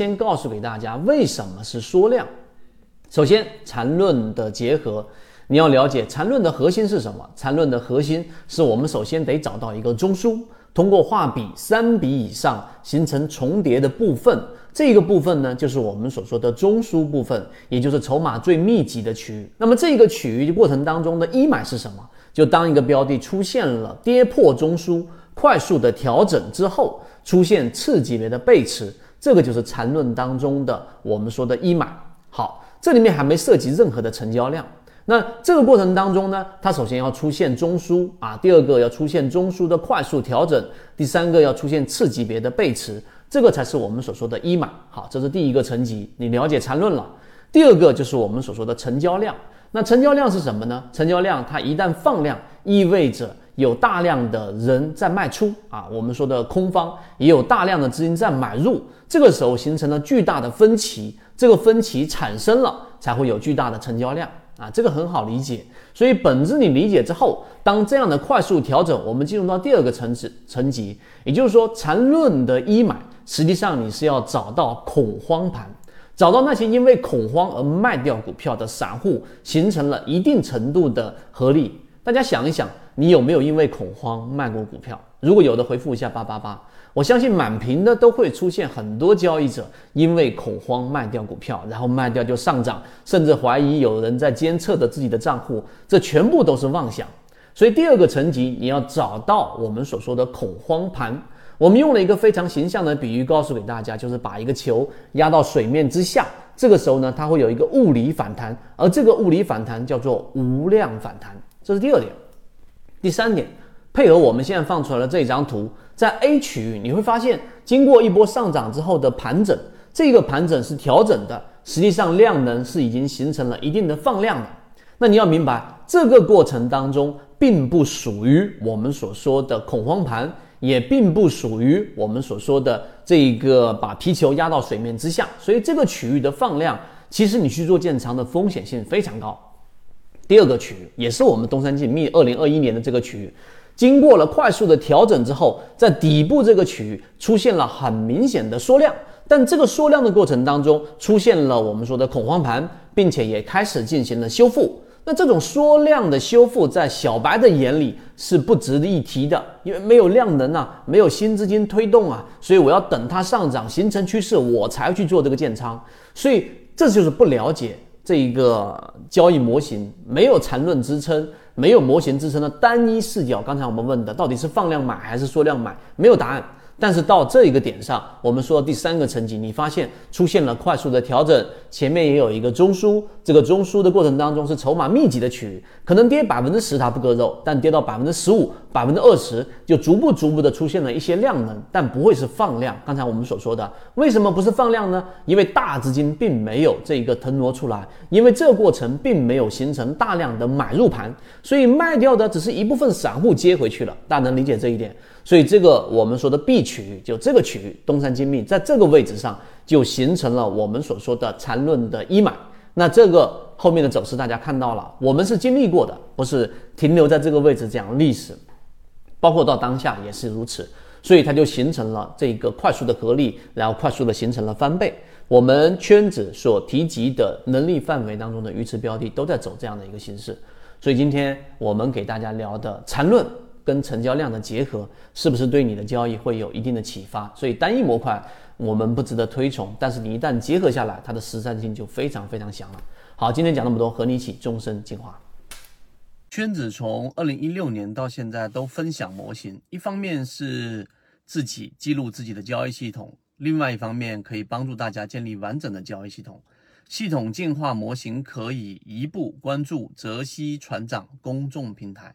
先告诉给大家为什么是缩量。首先，缠论的结合，你要了解缠论的核心是什么？缠论的核心是我们首先得找到一个中枢，通过画笔三笔以上形成重叠的部分，这个部分呢，就是我们所说的中枢部分，也就是筹码最密集的区域。那么这个区域过程当中的一买是什么？就当一个标的出现了跌破中枢，快速的调整之后，出现次级别的背驰，这个就是缠论当中的我们说的一买。好。这里面还没涉及任何的成交量，那这个过程当中呢，它首先要出现中枢啊，第二个要出现中枢的快速调整，第三个要出现次级别的背驰，这个才是我们所说的一买。好，这是第一个层级，你了解缠论了。第二个就是我们所说的成交量，那成交量是什么呢？成交量它一旦放量，意味着有大量的人在卖出啊，我们说的空方也有大量的资金在买入，这个时候形成了巨大的分歧。这个分歧产生了，才会有巨大的成交量啊，这个很好理解。所以本质你理解之后，当这样的快速调整，我们进入到第二个层次层级，也就是说缠论的一买，实际上你是要找到恐慌盘，找到那些因为恐慌而卖掉股票的散户，形成了一定程度的合力。大家想一想，你有没有因为恐慌卖过股票？如果有的，回复一下八八八。我相信满屏的都会出现很多交易者因为恐慌卖掉股票，然后卖掉就上涨，甚至怀疑有人在监测着自己的账户，这全部都是妄想。所以第二个层级，你要找到我们所说的恐慌盘。我们用了一个非常形象的比喻，告诉给大家，就是把一个球压到水面之下，这个时候呢，它会有一个物理反弹，而这个物理反弹叫做无量反弹。这是第二点。第三点，配合我们现在放出来的这张图。在 A 区域，你会发现，经过一波上涨之后的盘整，这个盘整是调整的，实际上量能是已经形成了一定的放量的。那你要明白，这个过程当中并不属于我们所说的恐慌盘，也并不属于我们所说的这个把皮球压到水面之下。所以这个区域的放量，其实你去做建仓的风险性非常高。第二个区域也是我们东山进密二零二一年的这个区域。经过了快速的调整之后，在底部这个区域出现了很明显的缩量，但这个缩量的过程当中出现了我们说的恐慌盘，并且也开始进行了修复。那这种缩量的修复，在小白的眼里是不值得一提的，因为没有量能啊，没有新资金推动啊，所以我要等它上涨形成趋势，我才去做这个建仓。所以这就是不了解这一个交易模型，没有缠论支撑。没有模型支撑的单一视角，刚才我们问的到底是放量买还是缩量买，没有答案。但是到这一个点上，我们说第三个层级，你发现出现了快速的调整，前面也有一个中枢，这个中枢的过程当中是筹码密集的区域，可能跌百分之十它不割肉，但跌到百分之十五、百分之二十，就逐步逐步的出现了一些量能，但不会是放量。刚才我们所说的，为什么不是放量呢？因为大资金并没有这一个腾挪出来，因为这过程并没有形成大量的买入盘，所以卖掉的只是一部分散户接回去了。大家能理解这一点？所以这个我们说的 B 区域，就这个区域，东山精密在这个位置上就形成了我们所说的缠论的一买。那这个后面的走势大家看到了，我们是经历过的，不是停留在这个位置讲历史，包括到当下也是如此。所以它就形成了这个快速的合力，然后快速的形成了翻倍。我们圈子所提及的能力范围当中的鱼池标的都在走这样的一个形式。所以今天我们给大家聊的缠论。跟成交量的结合，是不是对你的交易会有一定的启发？所以单一模块我们不值得推崇，但是你一旦结合下来，它的实战性就非常非常强了。好，今天讲那么多，和你一起终身进化。圈子从二零一六年到现在都分享模型，一方面是自己记录自己的交易系统，另外一方面可以帮助大家建立完整的交易系统。系统进化模型可以一步关注泽西船长公众平台。